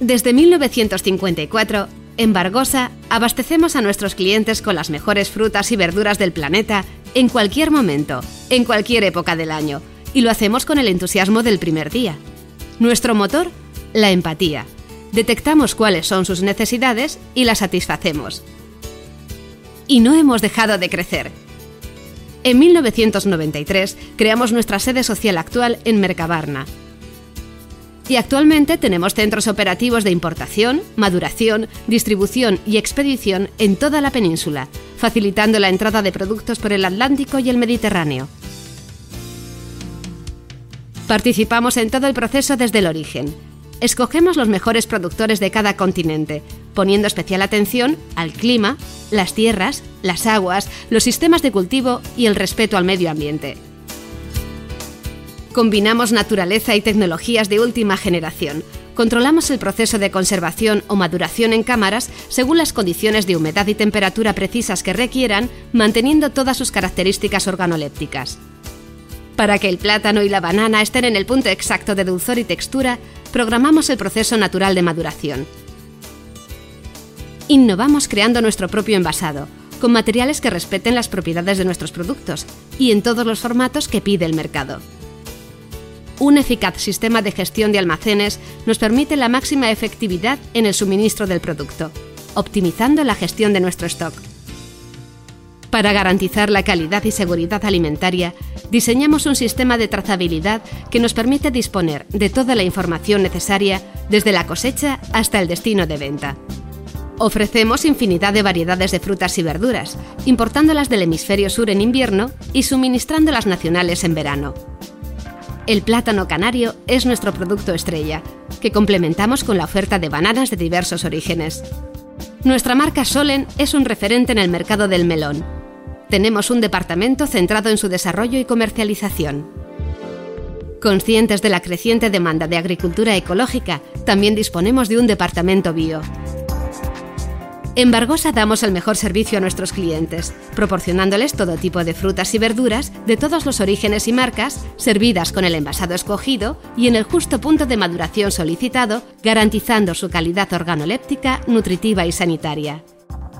Desde 1954, en Bargosa abastecemos a nuestros clientes con las mejores frutas y verduras del planeta en cualquier momento, en cualquier época del año, y lo hacemos con el entusiasmo del primer día. Nuestro motor, la empatía. Detectamos cuáles son sus necesidades y las satisfacemos. Y no hemos dejado de crecer. En 1993 creamos nuestra sede social actual en Mercabarna. Y actualmente tenemos centros operativos de importación, maduración, distribución y expedición en toda la península, facilitando la entrada de productos por el Atlántico y el Mediterráneo. Participamos en todo el proceso desde el origen. Escogemos los mejores productores de cada continente, poniendo especial atención al clima, las tierras, las aguas, los sistemas de cultivo y el respeto al medio ambiente. Combinamos naturaleza y tecnologías de última generación. Controlamos el proceso de conservación o maduración en cámaras según las condiciones de humedad y temperatura precisas que requieran, manteniendo todas sus características organolépticas. Para que el plátano y la banana estén en el punto exacto de dulzor y textura, programamos el proceso natural de maduración. Innovamos creando nuestro propio envasado, con materiales que respeten las propiedades de nuestros productos y en todos los formatos que pide el mercado. Un eficaz sistema de gestión de almacenes nos permite la máxima efectividad en el suministro del producto, optimizando la gestión de nuestro stock para garantizar la calidad y seguridad alimentaria, diseñamos un sistema de trazabilidad que nos permite disponer de toda la información necesaria desde la cosecha hasta el destino de venta. Ofrecemos infinidad de variedades de frutas y verduras, importándolas del hemisferio sur en invierno y suministrándolas nacionales en verano. El plátano canario es nuestro producto estrella, que complementamos con la oferta de bananas de diversos orígenes. Nuestra marca Solen es un referente en el mercado del melón, tenemos un departamento centrado en su desarrollo y comercialización. Conscientes de la creciente demanda de agricultura ecológica, también disponemos de un departamento bio. En Bargosa damos el mejor servicio a nuestros clientes, proporcionándoles todo tipo de frutas y verduras de todos los orígenes y marcas, servidas con el envasado escogido y en el justo punto de maduración solicitado, garantizando su calidad organoléptica, nutritiva y sanitaria.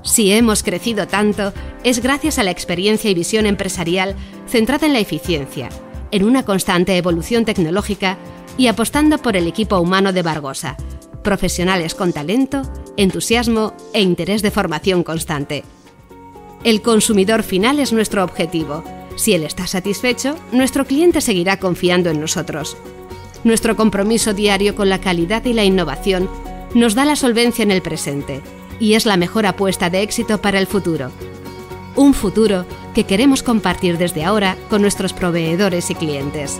Si hemos crecido tanto, es gracias a la experiencia y visión empresarial centrada en la eficiencia, en una constante evolución tecnológica y apostando por el equipo humano de Bargosa, profesionales con talento, entusiasmo e interés de formación constante. El consumidor final es nuestro objetivo. Si él está satisfecho, nuestro cliente seguirá confiando en nosotros. Nuestro compromiso diario con la calidad y la innovación nos da la solvencia en el presente y es la mejor apuesta de éxito para el futuro. Un futuro que queremos compartir desde ahora con nuestros proveedores y clientes.